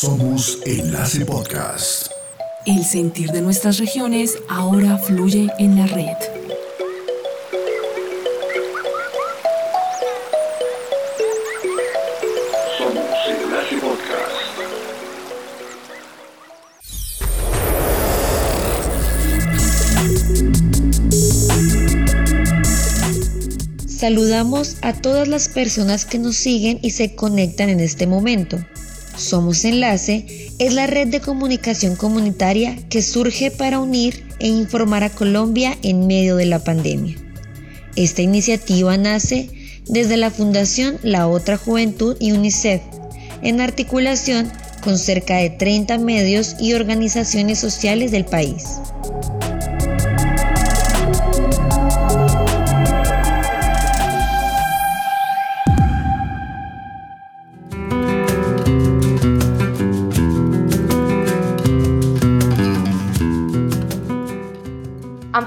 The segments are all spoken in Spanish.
Somos Enlace Podcast. El sentir de nuestras regiones ahora fluye en la red. Somos Enlace Podcast. Saludamos a todas las personas que nos siguen y se conectan en este momento. Somos Enlace es la red de comunicación comunitaria que surge para unir e informar a Colombia en medio de la pandemia. Esta iniciativa nace desde la Fundación La Otra Juventud y UNICEF, en articulación con cerca de 30 medios y organizaciones sociales del país.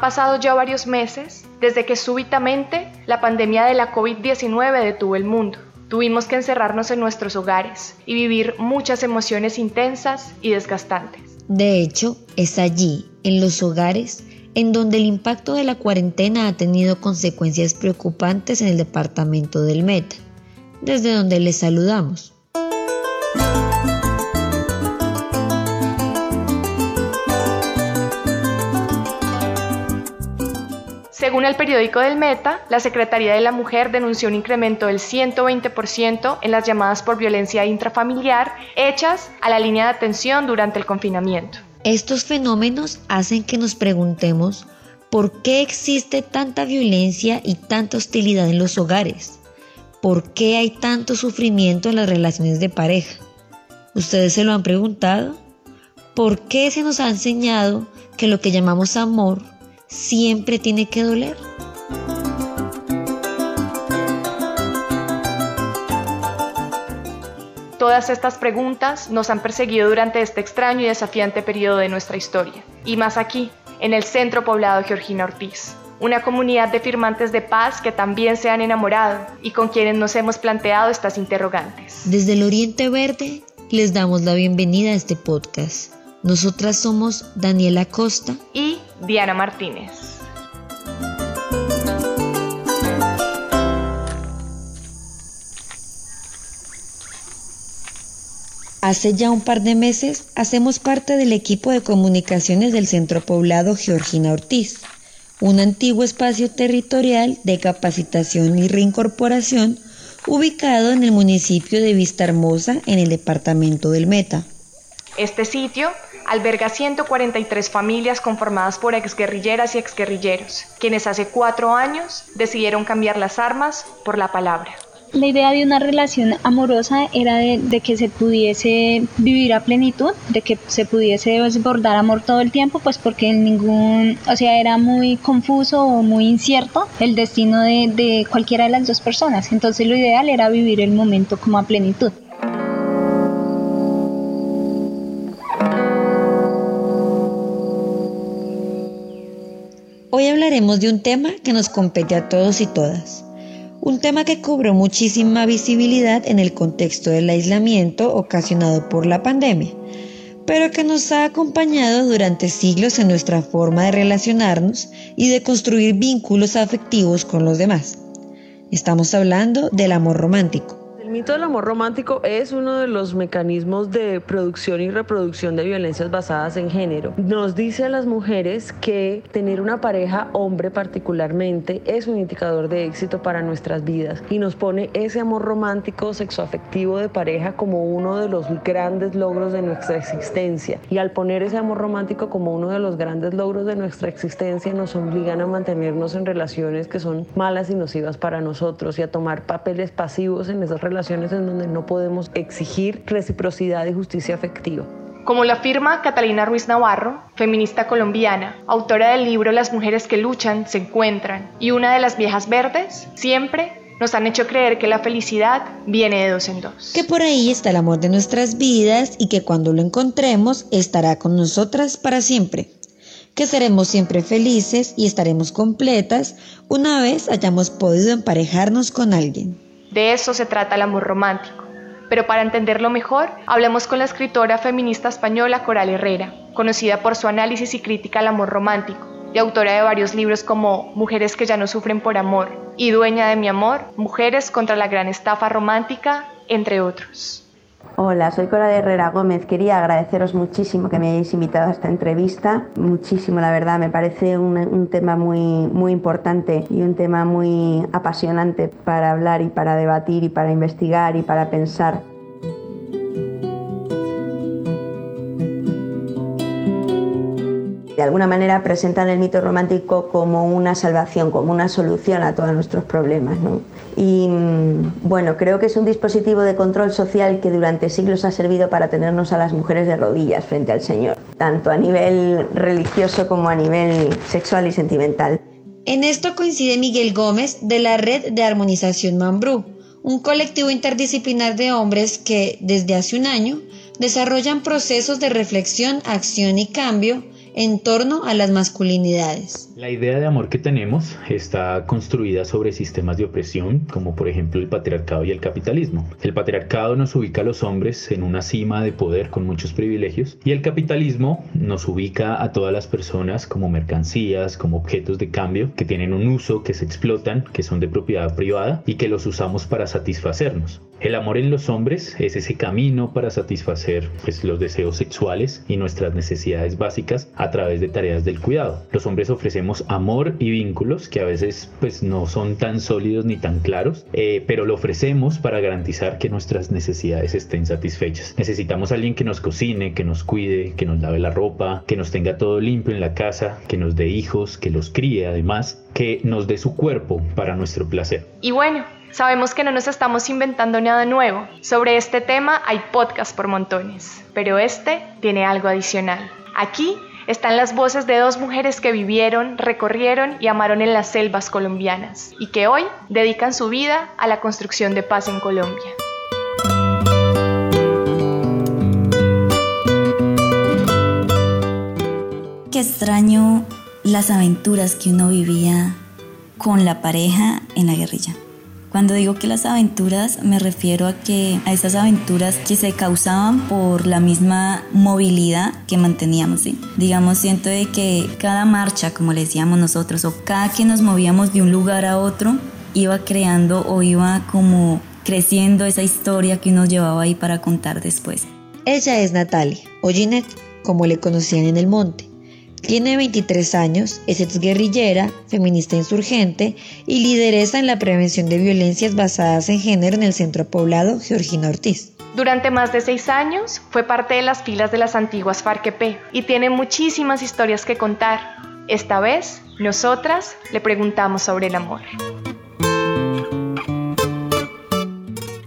Pasado ya varios meses desde que súbitamente la pandemia de la COVID-19 detuvo el mundo. Tuvimos que encerrarnos en nuestros hogares y vivir muchas emociones intensas y desgastantes. De hecho, es allí, en los hogares, en donde el impacto de la cuarentena ha tenido consecuencias preocupantes en el departamento del Meta, desde donde les saludamos. Según el periódico del Meta, la Secretaría de la Mujer denunció un incremento del 120% en las llamadas por violencia intrafamiliar hechas a la línea de atención durante el confinamiento. Estos fenómenos hacen que nos preguntemos por qué existe tanta violencia y tanta hostilidad en los hogares. ¿Por qué hay tanto sufrimiento en las relaciones de pareja? ¿Ustedes se lo han preguntado? ¿Por qué se nos ha enseñado que lo que llamamos amor siempre tiene que doler? Todas estas preguntas nos han perseguido durante este extraño y desafiante periodo de nuestra historia. Y más aquí, en el centro poblado Georgina Ortiz, una comunidad de firmantes de paz que también se han enamorado y con quienes nos hemos planteado estas interrogantes. Desde el Oriente Verde les damos la bienvenida a este podcast. Nosotras somos Daniela Costa Y Diana Martínez. Hace ya un par de meses hacemos parte del equipo de comunicaciones del Centro Poblado Georgina Ortiz, un antiguo espacio territorial de capacitación y reincorporación ubicado en el municipio de Vista Hermosa en el departamento del Meta. Este sitio alberga 143 familias conformadas por exguerrilleras y exguerrilleros, quienes hace cuatro años decidieron cambiar las armas por la palabra. La idea de una relación amorosa era de, que se pudiese vivir a plenitud, de que se pudiese desbordar amor todo el tiempo, pues porque en ningún, o sea, era muy confuso o muy incierto el destino de, de cualquiera de las dos personas. Entonces lo ideal era vivir el momento como a plenitud. Hoy hablaremos de un tema que nos compete a todos y todas. Un tema que cobró muchísima visibilidad en el contexto del aislamiento ocasionado por la pandemia, pero que nos ha acompañado durante siglos en nuestra forma de relacionarnos y de construir vínculos afectivos con los demás. Estamos hablando del amor romántico. Mito del amor romántico es uno de los mecanismos de producción y reproducción de violencias basadas en género. Nos dice a las mujeres que tener una pareja, hombre particularmente, es un indicador de éxito para nuestras vidas y nos pone ese amor romántico sexoafectivo de pareja como uno de los grandes logros de nuestra existencia. Y al poner ese amor romántico como uno de los grandes logros de nuestra existencia, nos obligan a mantenernos en relaciones que son malas y nocivas para nosotros y a tomar papeles pasivos en esas relaciones en donde no podemos exigir reciprocidad y justicia afectiva. Como lo afirma Catalina Ruiz Navarro, feminista colombiana, autora del libro Las mujeres que luchan se encuentran y una de las viejas verdes, siempre nos han hecho creer que la felicidad viene de dos en dos. Que por ahí está el amor de nuestras vidas y que cuando lo encontremos estará con nosotras para siempre. Que seremos siempre felices y estaremos completas una vez hayamos podido emparejarnos con alguien. De eso se trata el amor romántico, Pero para entenderlo mejor, hablemos con la escritora feminista española Coral Herrera, conocida por su análisis y crítica al amor romántico, y autora de varios libros como Mujeres que ya no sufren por amor y Dueña de mi amor, Mujeres contra la gran estafa romántica, entre otros. Hola, soy Cora de Herrera Gómez. Quería agradeceros muchísimo que me hayáis invitado a esta entrevista. Muchísimo, la verdad. Me parece un, un, tema muy, muy importante y un tema muy apasionante para hablar y para debatir y para investigar y para pensar. De alguna manera presentan el mito romántico como una salvación, como una solución a todos nuestros problemas. Y mm, bueno, creo que es un dispositivo de control social que durante siglos ha servido para tenernos a las mujeres de rodillas frente al Señor, tanto a nivel religioso como a nivel sexual y sentimental. En esto coincide Miguel Gómez de la Red de Armonización Mambrú, un colectivo interdisciplinar de hombres que, desde hace un año, desarrollan procesos de reflexión, acción y cambio en torno a las masculinidades. La idea de amor que tenemos está construida sobre sistemas de opresión, como por ejemplo el patriarcado y el capitalismo. El patriarcado nos ubica a los hombres en una cima de poder con muchos privilegios y el capitalismo nos ubica a todas las personas como mercancías, como objetos de cambio que tienen un uso, que se explotan, que son de propiedad privada y que los usamos para satisfacernos. El amor en los hombres es ese camino para satisfacer pues, los deseos sexuales y nuestras necesidades básicas a través de tareas del cuidado. Los hombres ofrecemos amor y vínculos que a veces pues, no son tan sólidos ni tan claros, eh, pero lo ofrecemos para garantizar que nuestras necesidades estén satisfechas. Necesitamos a alguien que nos cocine, que nos cuide, que nos lave la ropa, que nos tenga todo limpio en la casa, que nos dé hijos, que los críe además, que nos dé su cuerpo para nuestro placer. Y bueno, Sabemos que no nos estamos inventando nada nuevo. Sobre este tema hay podcast por montones, pero este tiene algo adicional. Aquí están las voces de dos mujeres que vivieron, recorrieron y amaron en las selvas colombianas y que hoy dedican su vida a la construcción de paz en Colombia. Qué extraño las aventuras que uno vivía con la pareja en la guerrilla. Cuando digo que las aventuras me refiero a que a esas aventuras que se causaban por la misma movilidad que manteníamos, ¿sí? Digamos, siento de que cada marcha, como le decíamos nosotros, o cada que nos movíamos de un lugar a otro, iba creando o iba como creciendo esa historia que nos llevaba ahí para contar después. Ella es Natalia, o Ginette, como le conocían en el monte. Tiene 23 años, es exguerrillera, feminista insurgente y lideresa en la prevención de violencias basadas en género en el centro poblado Georgina Ortiz. Durante más de seis años fue parte de las filas de las antiguas FARC-EP y tiene muchísimas historias que contar. Esta vez, nosotras le preguntamos sobre el amor.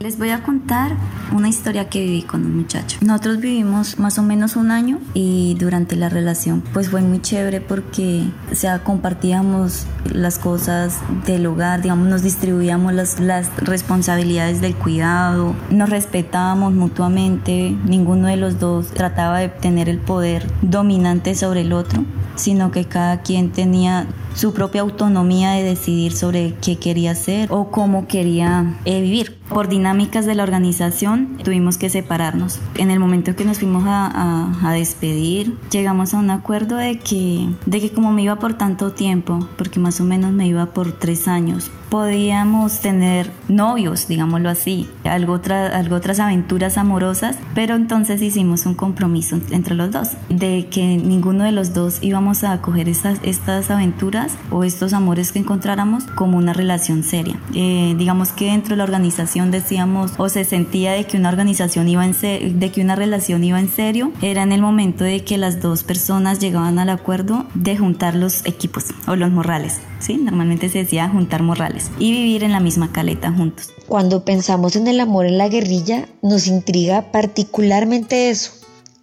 Les voy a contar una historia que viví con un muchacho. Nosotros vivimos más o menos un año y durante la relación pues fue muy chévere porque o sea, compartíamos las cosas del hogar, digamos, nos distribuíamos las, las responsabilidades del cuidado, nos respetábamos mutuamente, ninguno de los dos trataba de tener el poder dominante sobre el otro, sino que cada quien tenía su propia autonomía de decidir sobre qué quería hacer o cómo quería eh, vivir. Por dinámicas de la organización tuvimos que separarnos. En el momento que nos fuimos a, a, despedir, llegamos a un acuerdo de que, de que como me iba por tanto tiempo, porque más o menos me iba por tres años, podíamos tener novios, digámoslo así, algo, algo otras aventuras amorosas, pero entonces hicimos un compromiso entre los dos, de que ninguno de los dos íbamos a acoger estas, estas aventuras o estos amores que encontráramos como una relación seria. Eh, digamos que dentro de la organización decíamos o se sentía de que una organización iba en de que una relación iba en serio, era en el momento de que las dos personas llegaban al acuerdo de juntar los equipos o los morrales. ¿sí? Normalmente se decía juntar morrales y vivir en la misma caleta juntos. Cuando pensamos en el amor en la guerrilla, nos intriga particularmente eso,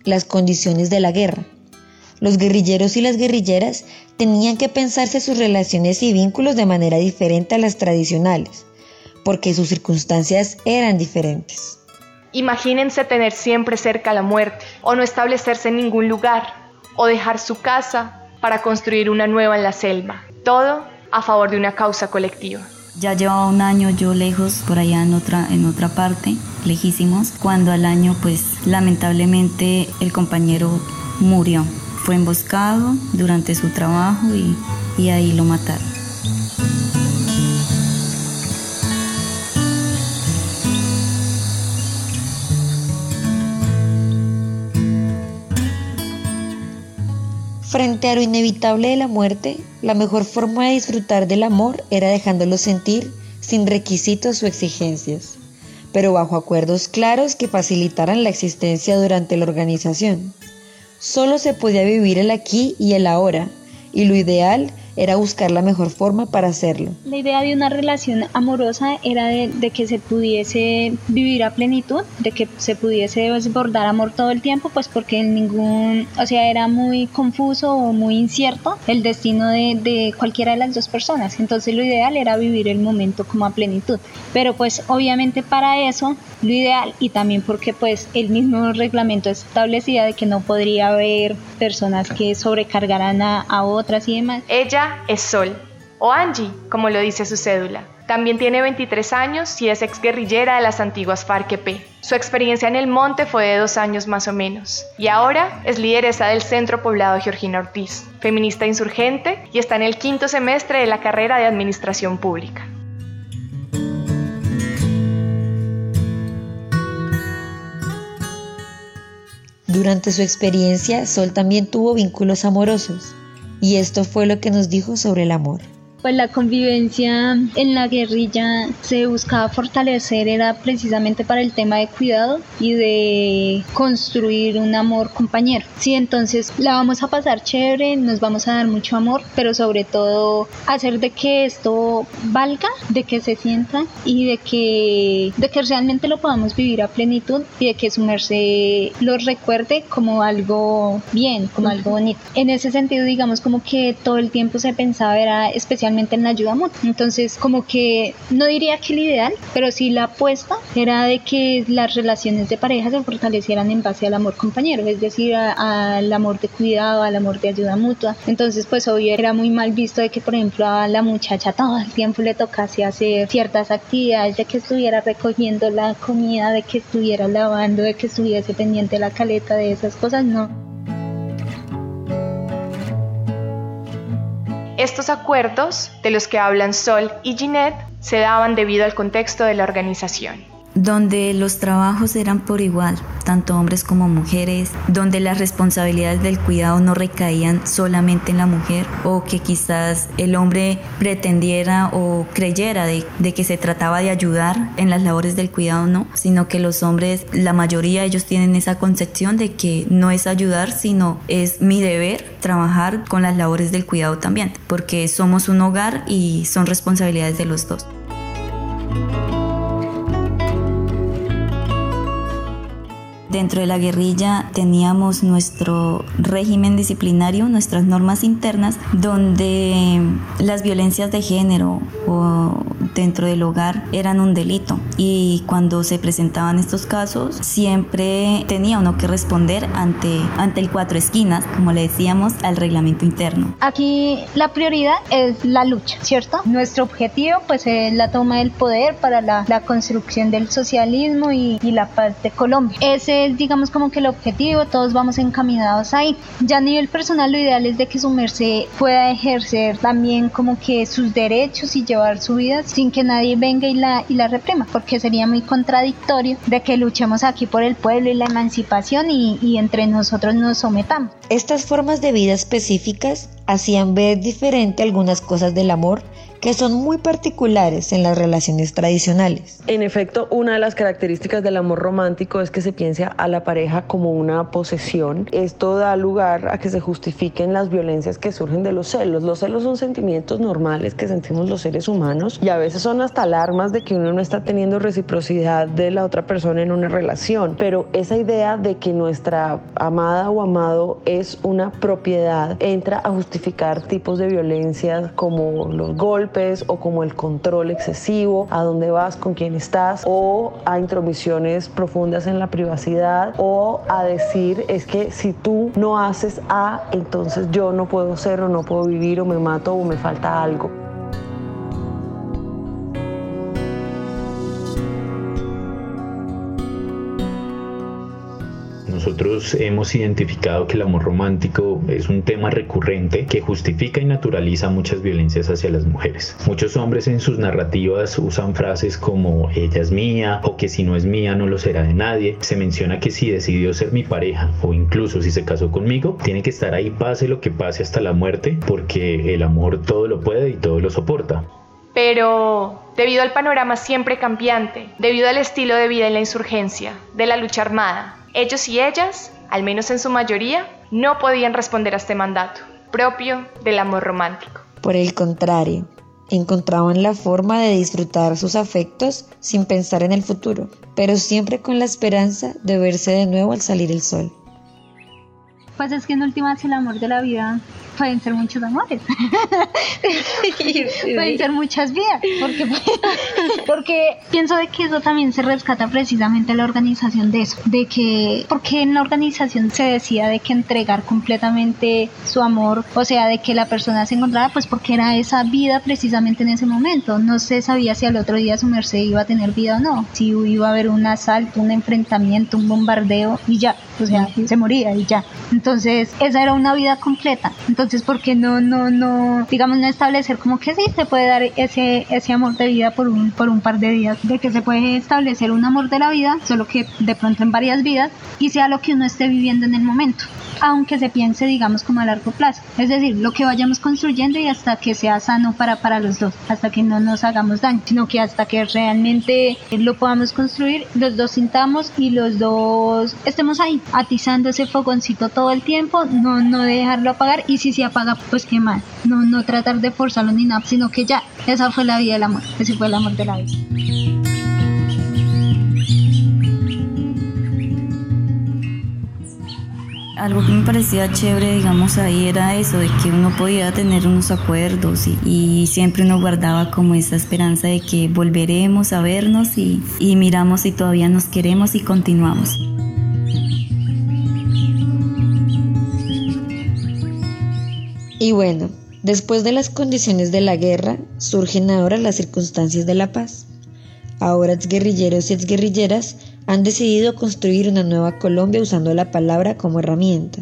las condiciones de la guerra. Los guerrilleros y las guerrilleras tenían que pensarse sus relaciones y vínculos de manera diferente a las tradicionales, porque sus circunstancias eran diferentes. Imagínense tener siempre cerca la muerte, o no establecerse en ningún lugar, o dejar su casa para construir una nueva en la selva. Todo a favor de una causa colectiva. Ya llevaba un año yo lejos, por allá en otra, en otra parte, lejísimos, cuando al año pues lamentablemente el compañero murió. Fue emboscado durante su trabajo y, y ahí lo mataron. Frente a lo inevitable de la muerte, la mejor forma de disfrutar del amor era dejándolo sentir sin requisitos o exigencias, pero bajo acuerdos claros que facilitaran la existencia durante la organización. Solo se podía vivir el aquí y el ahora, y lo ideal era buscar la mejor forma para hacerlo. La idea de una relación amorosa era de, que se pudiese vivir a plenitud, de que se pudiese desbordar amor todo el tiempo, pues porque en ningún, o sea, era muy confuso o muy incierto el destino de, de cualquiera de las dos personas. Entonces lo ideal era vivir el momento como a plenitud. Pero pues obviamente para eso lo ideal y también porque pues el mismo reglamento establecía de que no podría haber personas que sobrecargaran a, a otras y demás. Ella es Sol, o Angie, como lo dice su cédula. También tiene 23 años y es exguerrillera de las antiguas FARC-EP. Su experiencia en el monte fue de dos años más o menos, y ahora es lideresa del Centro Poblado Georgina Ortiz, feminista insurgente y está en el quinto semestre de la carrera de Administración Pública. Durante su experiencia, Sol también tuvo vínculos amorosos. Y esto fue lo que nos dijo sobre el amor pues la convivencia en la guerrilla se buscaba fortalecer era precisamente para el tema de cuidado y de construir un amor compañero. Sí, entonces la vamos a pasar chévere, nos vamos a dar mucho amor, pero sobre todo hacer de que esto valga, de que se sienta y de que, de que realmente lo podamos vivir a plenitud y de que su merced lo recuerde como algo bien, como algo bonito. En ese sentido, digamos como que todo el tiempo se pensaba era especialmente en la ayuda mutua. Entonces, como que no diría que el ideal, pero sí la apuesta era de que las relaciones de pareja se fortalecieran en base al amor compañero, es decir, al amor de cuidado, al amor de ayuda mutua. Entonces, pues obvio era muy mal visto de que, por ejemplo, a la muchacha todo el tiempo le tocase hacer ciertas actividades, de que estuviera recogiendo la comida, de que estuviera lavando, de que estuviese pendiente la caleta de esas cosas, no. Estos acuerdos, de los que hablan Sol y Ginette, se daban debido al contexto de la organización donde los trabajos eran por igual, tanto hombres como mujeres, donde las responsabilidades del cuidado no recaían solamente en la mujer o que quizás el hombre pretendiera o creyera de, que se trataba de ayudar en las labores del cuidado, no, sino que los hombres, la mayoría ellos tienen esa concepción de que no es ayudar, sino es mi deber trabajar con las labores del cuidado también, porque somos un hogar y son responsabilidades de los dos. Dentro de la guerrilla teníamos nuestro régimen disciplinario, nuestras normas internas, donde las violencias de género o dentro del hogar eran un delito. Y cuando se presentaban estos casos, siempre tenía uno que responder ante, ante el cuatro esquinas, como le decíamos, al reglamento interno. Aquí la prioridad es la lucha, ¿cierto? Nuestro objetivo pues es la toma del poder para la, la construcción del socialismo y, y la paz de Colombia. Ese digamos como que el objetivo, todos vamos encaminados ahí. Ya a nivel personal lo ideal es de que su merced pueda ejercer también como que sus derechos y llevar su vida que nadie venga y la, y la reprima, porque sería muy contradictorio de que luchemos aquí por el pueblo y la emancipación y, y entre nosotros nos sometamos. Estas formas de vida específicas hacían ver diferente algunas cosas del amor que son muy particulares en las relaciones tradicionales. En efecto, una de las características del amor romántico es que se piensa a la pareja como una posesión. Esto da lugar a que se justifiquen las violencias que surgen de los celos. Los celos son sentimientos normales que sentimos los seres humanos y a veces son hasta alarmas de que uno no está teniendo reciprocidad de la otra persona en una relación. Pero esa idea de que nuestra amada o amado es una propiedad entra a justificar tipos de violencia como los o como el control excesivo, a dónde vas, con quién estás, o a intromisiones profundas en la privacidad, o a decir es que si tú no haces A, entonces yo no puedo ser o no puedo vivir o me mato o me falta algo. Nosotros hemos identificado que el amor romántico es un tema recurrente que justifica y naturaliza muchas violencias hacia las mujeres. Muchos hombres en sus narrativas usan frases como ella es mía o que si no es mía no lo será de nadie. Se menciona que si decidió ser mi pareja o incluso si se casó conmigo, tiene que estar ahí pase lo que pase hasta la muerte porque el amor todo lo puede y todo lo soporta. Pero debido al panorama siempre cambiante, debido al estilo de vida en la insurgencia, de la lucha armada, ellos y ellas, al menos en su mayoría, no podían responder a este mandato propio del amor romántico. Por el contrario, encontraban la forma de disfrutar sus afectos sin pensar en el futuro, pero siempre con la esperanza de verse de nuevo al salir el sol. Pues es que en últimas el amor de la vida pueden ser muchos amores. pueden ser muchas vidas. Porque, porque pienso de que eso también se rescata precisamente la organización de eso. De que, porque en la organización se decía de que entregar completamente su amor, o sea, de que la persona se encontraba, pues porque era esa vida precisamente en ese momento. No se sabía si al otro día su merced iba a tener vida o no. Si iba a haber un asalto, un enfrentamiento, un bombardeo y ya. O sea, se moría y ya. Entonces, esa era una vida completa. Entonces, ¿por qué no, no, no, digamos, no establecer como que sí se puede dar ese, ese amor de vida por un, por un par de días? De que se puede establecer un amor de la vida, solo que de pronto en varias vidas, y sea lo que uno esté viviendo en el momento aunque se piense, digamos, como a largo plazo. Es decir, lo que vayamos construyendo y hasta que sea sano para, para los dos, hasta que no nos hagamos daño, sino que hasta que realmente lo podamos construir, los dos sintamos y los dos estemos ahí, atizando ese fogoncito todo el tiempo, no, no dejarlo apagar y si se apaga, pues qué mal, no, no tratar de forzarlo ni nada, sino que ya, esa fue la vida del amor, ese fue el amor de la vida. Algo que me parecía chévere, digamos, ahí era eso, de que uno podía tener unos acuerdos y, siempre uno guardaba como esa esperanza de que volveremos a vernos y, y miramos si todavía nos queremos y continuamos. Y bueno, después de las condiciones de la guerra, surgen ahora las circunstancias de la paz. Ahora exguerrilleros y exguerrilleras han decidido construir una nueva Colombia usando la palabra como herramienta.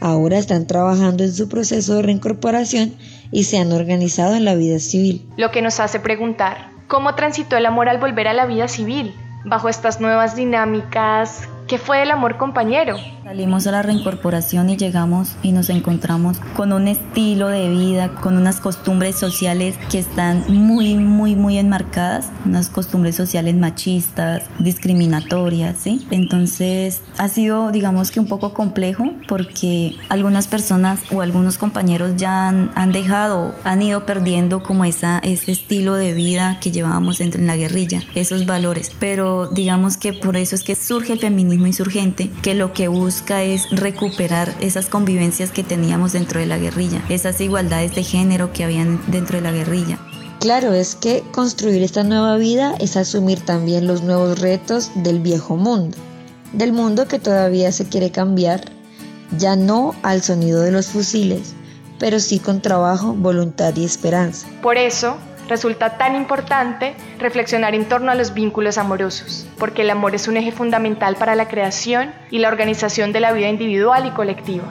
Ahora están trabajando en su proceso de reincorporación y se han organizado en la vida civil. Lo que nos hace preguntar, ¿cómo transitó el amor al volver a la vida civil? Bajo estas nuevas dinámicas, ¿qué fue el amor compañero? Salimos a la reincorporación y llegamos y nos encontramos con un estilo de vida, con unas costumbres sociales que están muy, muy, muy enmarcadas, unas costumbres sociales machistas, discriminatorias, ¿sí? Entonces ha sido, digamos que un poco complejo porque algunas personas o algunos compañeros ya han, han dejado, han ido perdiendo como esa, ese estilo de vida que llevábamos dentro en la guerrilla, esos valores. Pero digamos que por eso es que surge el feminismo insurgente, que lo que busca es recuperar esas convivencias que teníamos dentro de la guerrilla, esas igualdades de género que habían dentro de la guerrilla. Claro, es que construir esta nueva vida es asumir también los nuevos retos del viejo mundo, del mundo que todavía se quiere cambiar, ya no al sonido de los fusiles, pero sí con trabajo, voluntad y esperanza. Por eso, resulta tan importante reflexionar en torno a los vínculos amorosos, porque el amor es un eje fundamental para la creación y la organización de la vida individual y colectiva.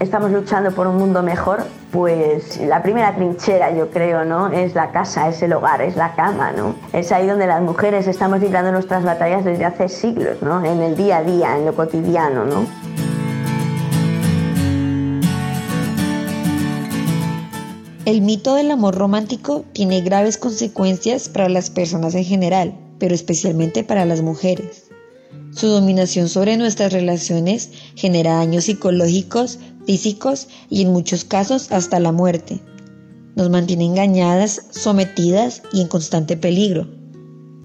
Estamos luchando por un mundo mejor, pues la primera trinchera, yo creo, ¿no? Es la casa, es el hogar, es la cama, ¿no? Es ahí donde las mujeres estamos librando nuestras batallas desde hace siglos, ¿no? En el día a día, en lo cotidiano, ¿no? El mito del amor romántico tiene graves consecuencias para las personas en general, pero especialmente para las mujeres. Su dominación sobre nuestras relaciones genera daños psicológicos, físicos y en muchos casos hasta la muerte. Nos mantiene engañadas, sometidas y en constante peligro.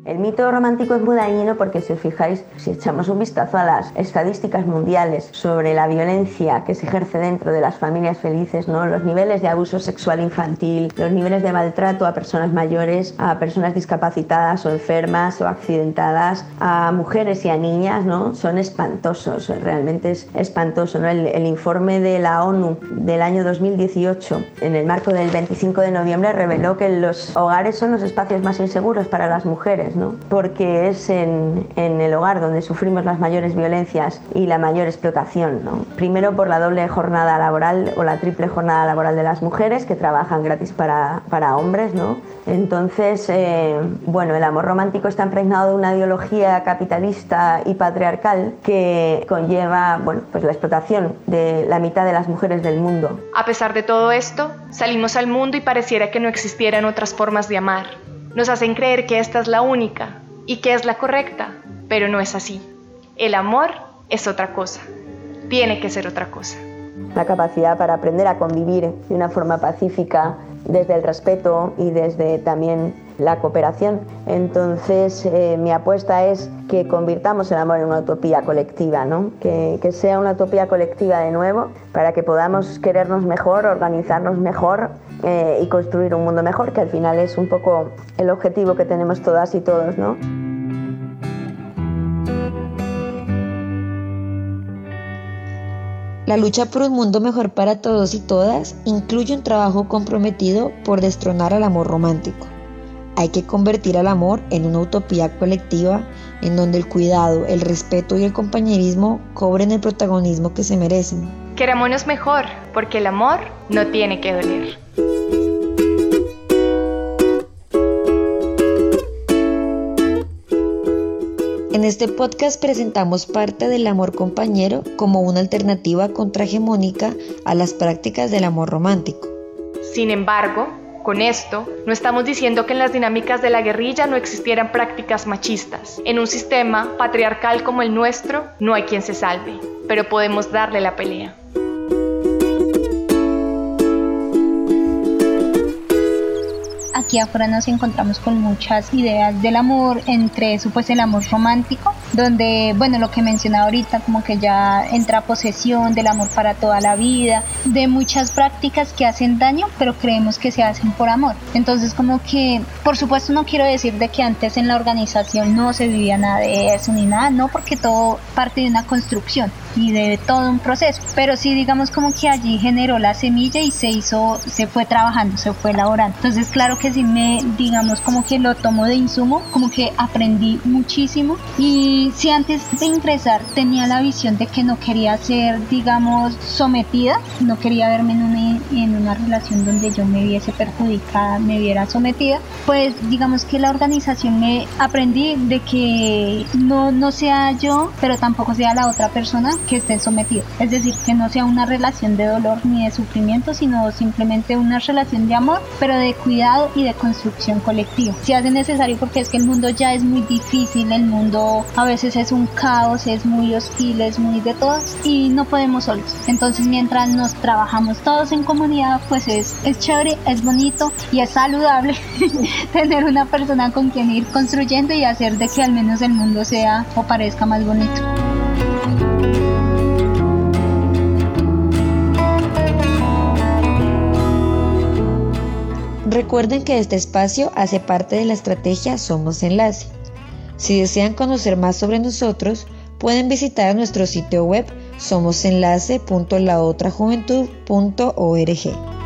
El mito romántico es muy dañino porque si os fijáis, si echamos un vistazo a las estadísticas mundiales sobre la violencia que se ejerce dentro de las familias felices, ¿no? los niveles de abuso sexual infantil, los niveles de maltrato a personas mayores, a personas discapacitadas o enfermas o accidentadas, a mujeres y a niñas, son espantosos, realmente es espantoso. ¿no? El informe de la ONU del año 2018, en el marco del 25 de noviembre, reveló que los hogares son los espacios más inseguros para las mujeres hombres, ¿no? porque es en, en, el hogar donde sufrimos las mayores violencias y la mayor explotación. ¿no? Primero por la doble jornada laboral o la triple jornada laboral de las mujeres que trabajan gratis para, para hombres. ¿no? Entonces, eh, bueno, el amor romántico está impregnado de una ideología capitalista y patriarcal que conlleva bueno, pues la explotación de la mitad de las mujeres del mundo. A pesar de todo esto, salimos al mundo y pareciera que no existieran otras formas de amar. Nos hacen creer que esta es la única y que es la correcta, pero no es así. El amor es otra cosa. Tiene que ser otra cosa. La capacidad para aprender a convivir de una forma pacífica desde el respeto y desde también la cooperación. Entonces, eh, mi apuesta es que convirtamos el amor en una utopía colectiva, ¿no? que, sea una utopía colectiva de nuevo, para que podamos querernos mejor, organizarnos mejor eh, y construir un mundo mejor, que al final es un poco el objetivo que tenemos todas y todos. ¿no? La lucha por un mundo mejor para todos y todas incluye un trabajo comprometido por destronar al amor romántico. Hay que convertir al amor en una utopía colectiva en donde el cuidado, el respeto y el compañerismo cobren el protagonismo que se merecen. Querámonos mejor, porque el amor no tiene que doler. En este podcast presentamos parte del amor compañero como una alternativa contrahegemónica a las prácticas del amor romántico. Sin embargo, con esto, no estamos diciendo que en las dinámicas de la guerrilla no existieran prácticas machistas. En un sistema patriarcal como el nuestro, no hay quien se salve, pero podemos darle la pelea. Aquí afuera nos encontramos con muchas ideas del amor, entre eso pues el amor romántico, donde bueno lo que mencionaba ahorita como que ya entra posesión del amor para toda la vida, de muchas prácticas que hacen daño pero creemos que se hacen por amor. Entonces como que por supuesto no quiero decir de que antes en la organización no se vivía nada de eso ni nada, no porque todo parte de una construcción y de todo un proceso, pero sí digamos como que allí generó la semilla y se hizo, se fue trabajando, se fue elaborando. Entonces claro que sí me, digamos como que lo tomo de insumo, como que aprendí muchísimo y si antes de ingresar tenía la visión de que no quería ser, digamos, sometida, no quería verme en una, en una relación donde yo me viese perjudicada, me viera sometida, pues digamos que la organización me aprendí de que no, no sea yo, pero tampoco sea la otra persona que esté sometida. Es decir, que no sea una relación de dolor ni de sufrimiento, sino simplemente una relación de amor, pero de cuidado y de construcción colectiva. Se hace necesario porque es que el mundo ya es muy difícil, el mundo a veces es un caos, es muy hostil, es muy de todas y no podemos solos. Entonces mientras nos trabajamos todos en comunidad, pues es, es chévere, es bonito y es saludable tener una persona con quien ir construyendo y hacer de que al menos el mundo sea o parezca más bonito. Recuerden que este espacio hace parte de la estrategia Somos Enlace. Si desean conocer más sobre nosotros, pueden visitar nuestro sitio web somosenlace.laotrajuventud.org.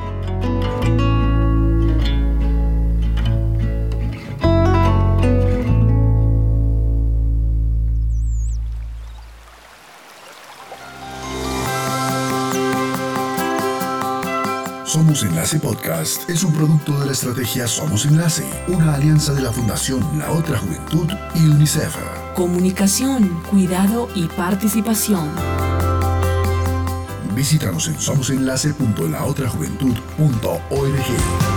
Somos Enlace Podcast es un producto de la estrategia Somos Enlace, una alianza de la Fundación La Otra Juventud y UNICEF. Comunicación, cuidado y participación. Visítanos en somosenlace.laotrajuventud.org.